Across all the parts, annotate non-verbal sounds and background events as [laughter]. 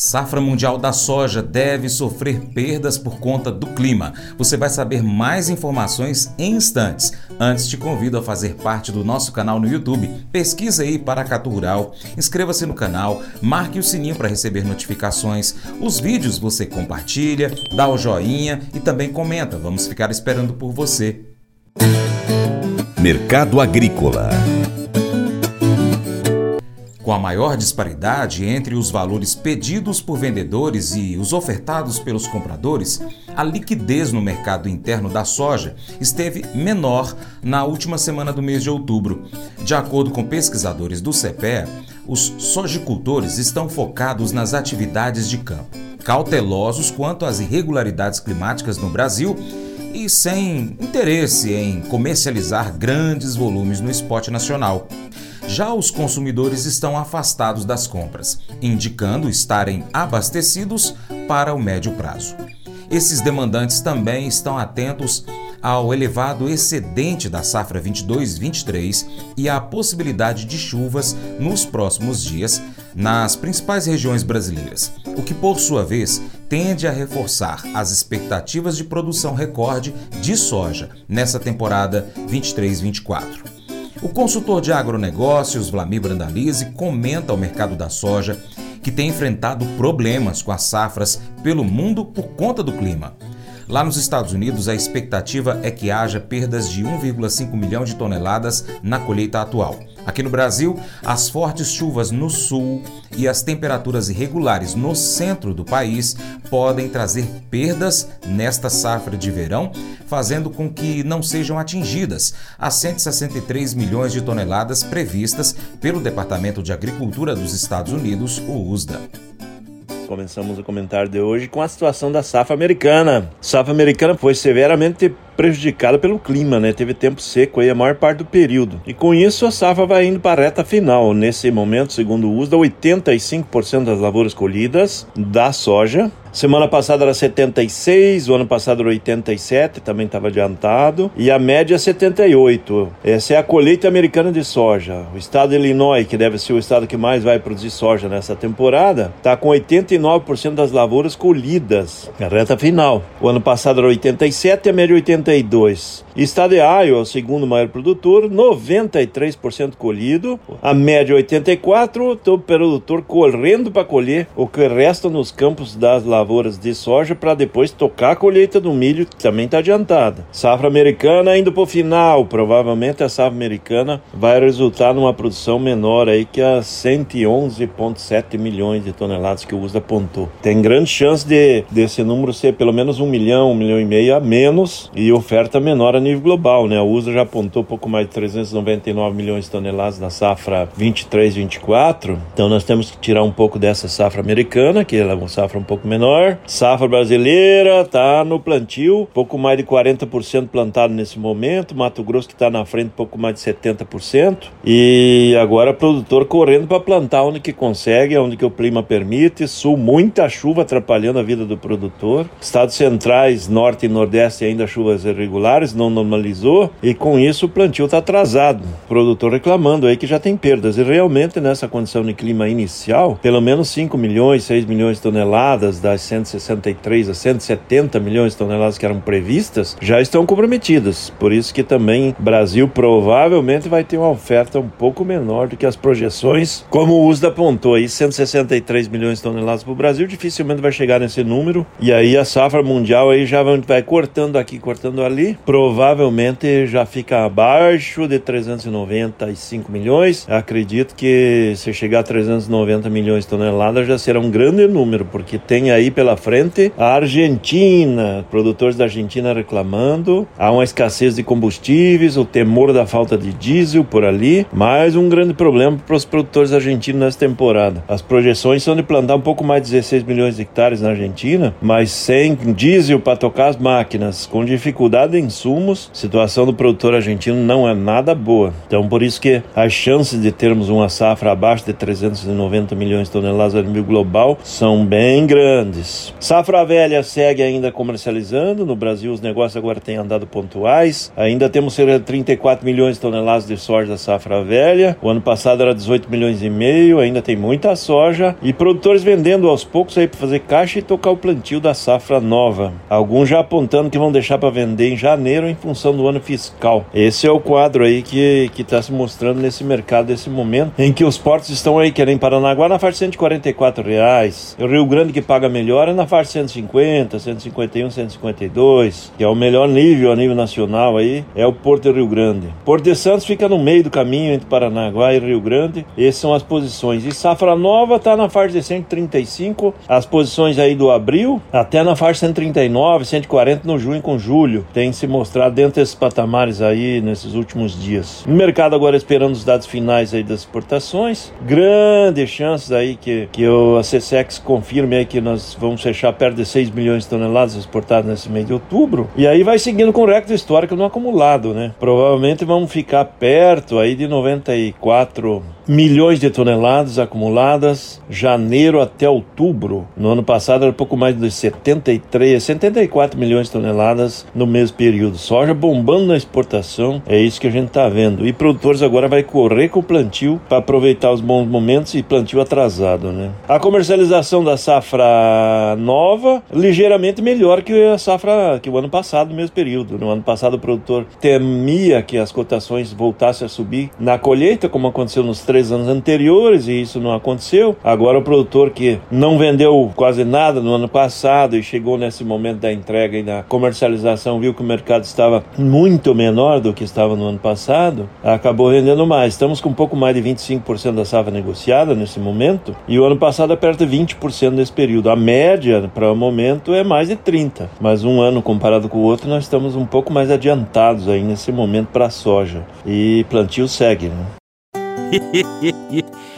Safra mundial da soja deve sofrer perdas por conta do clima. Você vai saber mais informações em instantes. Antes, te convido a fazer parte do nosso canal no YouTube. Pesquisa aí Paracatu Rural, inscreva-se no canal, marque o sininho para receber notificações. Os vídeos você compartilha, dá o joinha e também comenta. Vamos ficar esperando por você. Mercado Agrícola com a maior disparidade entre os valores pedidos por vendedores e os ofertados pelos compradores, a liquidez no mercado interno da soja esteve menor na última semana do mês de outubro. De acordo com pesquisadores do CPE, os sojicultores estão focados nas atividades de campo, cautelosos quanto às irregularidades climáticas no Brasil e sem interesse em comercializar grandes volumes no esporte nacional. Já os consumidores estão afastados das compras, indicando estarem abastecidos para o médio prazo. Esses demandantes também estão atentos ao elevado excedente da safra 22-23 e à possibilidade de chuvas nos próximos dias nas principais regiões brasileiras, o que, por sua vez, tende a reforçar as expectativas de produção recorde de soja nessa temporada 23-24. O consultor de agronegócios, Vlamir Brandalize, comenta o mercado da soja, que tem enfrentado problemas com as safras pelo mundo por conta do clima. Lá nos Estados Unidos, a expectativa é que haja perdas de 1,5 milhão de toneladas na colheita atual. Aqui no Brasil, as fortes chuvas no sul e as temperaturas irregulares no centro do país podem trazer perdas nesta safra de verão, fazendo com que não sejam atingidas as 163 milhões de toneladas previstas pelo Departamento de Agricultura dos Estados Unidos, o USDA. Começamos o comentário de hoje com a situação da safra americana. Safra americana foi severamente prejudicada pelo clima, né? Teve tempo seco aí a maior parte do período. E com isso a safra vai indo para a reta final. Nesse momento, segundo o USDA, 85% das lavouras colhidas da soja Semana passada era 76, o ano passado era 87, também estava adiantado, e a média é 78. Essa é a colheita americana de soja. O estado de Illinois, que deve ser o estado que mais vai produzir soja nessa temporada, está com 89% das lavouras colhidas na reta final. O ano passado era 87 e a média 82. Estado de Iowa, o segundo maior produtor, 93% colhido, a média 84, o produtor correndo para colher o que resta nos campos das lavouras de soja para depois tocar a colheita do milho, que também está adiantada. Safra americana indo para o final, provavelmente a safra americana vai resultar numa produção menor aí que a 111,7 milhões de toneladas que o USDA apontou. Tem grande chance de desse número ser pelo menos um milhão, um milhão e meio a menos e oferta menor a nível global, né? A USDA já apontou pouco mais de 399 milhões de toneladas na safra 23-24, então nós temos que tirar um pouco dessa safra americana, que é uma safra um pouco menor. Safra brasileira está no plantio, pouco mais de 40% plantado nesse momento. Mato Grosso que está na frente, pouco mais de 70%. E agora produtor correndo para plantar onde que consegue, onde que o clima permite. Sul, muita chuva atrapalhando a vida do produtor. Estados centrais, norte e nordeste ainda chuvas irregulares, não normalizou. E com isso o plantio está atrasado. O produtor reclamando aí que já tem perdas. E realmente nessa condição de clima inicial, pelo menos 5 milhões, 6 milhões de toneladas das 163 a 170 milhões de toneladas que eram previstas já estão comprometidas. Por isso que também Brasil provavelmente vai ter uma oferta um pouco menor do que as projeções. Como o USDA apontou aí, 163 milhões de toneladas para o Brasil, dificilmente vai chegar nesse número. E aí a safra mundial aí já vai cortando aqui, cortando ali. Provavelmente já fica abaixo de 395 milhões. Acredito que se chegar a 390 milhões de toneladas já será um grande número, porque tem aí pela frente. A Argentina, produtores da Argentina reclamando. Há uma escassez de combustíveis, o temor da falta de diesel por ali. Mais um grande problema para os produtores argentinos nessa temporada. As projeções são de plantar um pouco mais de 16 milhões de hectares na Argentina, mas sem diesel para tocar as máquinas, com dificuldade dificuldade de insumos, situação do produtor argentino não é nada boa. Então, por isso que as chances de termos uma safra abaixo de 390 milhões de toneladas a nível global são bem grandes. Safra velha segue ainda comercializando. No Brasil, os negócios agora têm andado pontuais. Ainda temos cerca de 34 milhões de toneladas de soja da safra velha. O ano passado era 18 milhões e meio. Ainda tem muita soja e produtores vendendo aos poucos aí para fazer caixa e tocar o plantio da safra nova. Alguns já apontando que vão deixar para vender em janeiro em função do ano fiscal. Esse é o quadro aí que está se mostrando nesse mercado nesse momento em que os portos estão aí querendo Paranaguá na faixa de 144 reais. O Rio Grande que paga melhor é na faixa de 150, 151, 152, que é o melhor nível a nível nacional aí, é o Porto de Rio Grande. Porto de Santos fica no meio do caminho entre Paranaguá e Rio Grande. Essas são as posições. E Safra Nova está na faixa de 135, as posições aí do abril, até na faixa 139, 140 no junho com julho. Tem se mostrado dentro desses patamares aí nesses últimos dias. O mercado agora esperando os dados finais aí das exportações. Grandes chances aí que, que a CSEX confirme aí que nós vamos fechar perto de 6 milhões de toneladas exportadas nesse mês de outubro. E aí vai seguindo com o recorde histórico no acumulado, né? Provavelmente vamos ficar perto aí de 94 milhões de toneladas acumuladas, janeiro até outubro. No ano passado era pouco mais de 73, 74 milhões de toneladas no mesmo período. Soja bombando na exportação, é isso que a gente está vendo. E produtores agora vai correr com o plantio para aproveitar os bons momentos e plantio atrasado, né? A comercialização da safra nova ligeiramente melhor que a safra que o ano passado, no mesmo período. No ano passado o produtor temia que as cotações voltassem a subir na colheita, como aconteceu nos três anos anteriores e isso não aconteceu. Agora o produtor que não vendeu quase nada no ano passado e chegou nesse momento da entrega e da comercialização viu que o mercado estava muito menor do que estava no ano passado, acabou vendendo mais. Estamos com um pouco mais de 25% da safra negociada nesse momento e o ano passado perto de 20% nesse período. A média para o momento é mais de 30, mas um ano comparado com o outro nós estamos um pouco mais adiantados aí nesse momento para a soja e plantio segue, né? [laughs]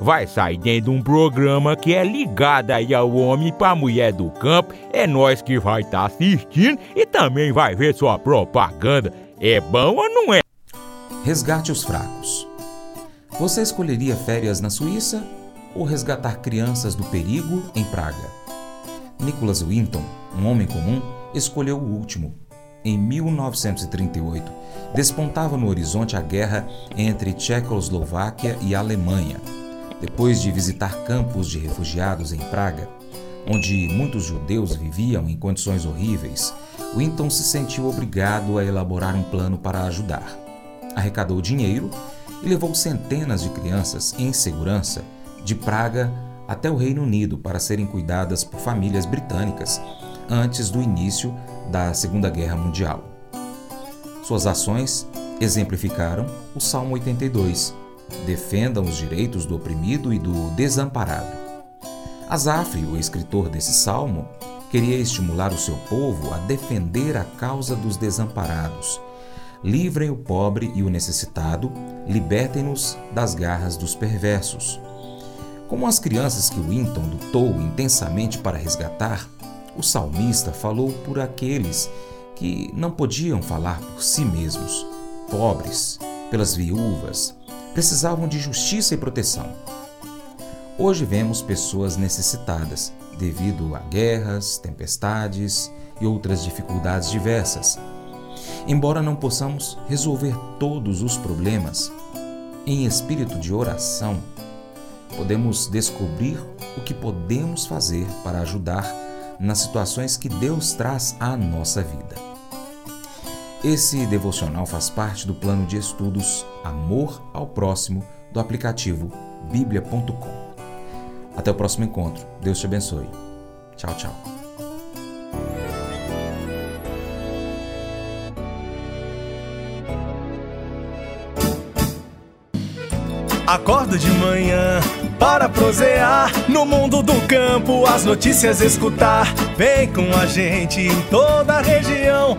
vai sair dentro de um programa que é ligado aí ao homem para mulher do campo. É nós que vai estar tá assistindo e também vai ver sua propaganda. É bom ou não é? Resgate os fracos. Você escolheria férias na Suíça ou resgatar crianças do perigo em Praga? Nicholas Winton, um homem comum, escolheu o último. Em 1938, despontava no horizonte a guerra entre Tchecoslováquia e Alemanha. Depois de visitar campos de refugiados em Praga, onde muitos judeus viviam em condições horríveis, Winton se sentiu obrigado a elaborar um plano para ajudar. Arrecadou dinheiro e levou centenas de crianças em segurança de Praga até o Reino Unido para serem cuidadas por famílias britânicas antes do início da Segunda Guerra Mundial. Suas ações exemplificaram o Salmo 82: defendam os direitos do oprimido e do desamparado. Asaf, o escritor desse salmo, queria estimular o seu povo a defender a causa dos desamparados Livrem o pobre e o necessitado, libertem-nos das garras dos perversos. Como as crianças que Winton lutou intensamente para resgatar, o salmista falou por aqueles que não podiam falar por si mesmos, pobres, pelas viúvas, precisavam de justiça e proteção. Hoje vemos pessoas necessitadas devido a guerras, tempestades e outras dificuldades diversas Embora não possamos resolver todos os problemas, em espírito de oração, podemos descobrir o que podemos fazer para ajudar nas situações que Deus traz à nossa vida. Esse devocional faz parte do plano de estudos Amor ao Próximo do aplicativo bíblia.com. Até o próximo encontro. Deus te abençoe. Tchau, tchau. Acordo de manhã para prosear no mundo do campo, as notícias escutar. Vem com a gente em toda a região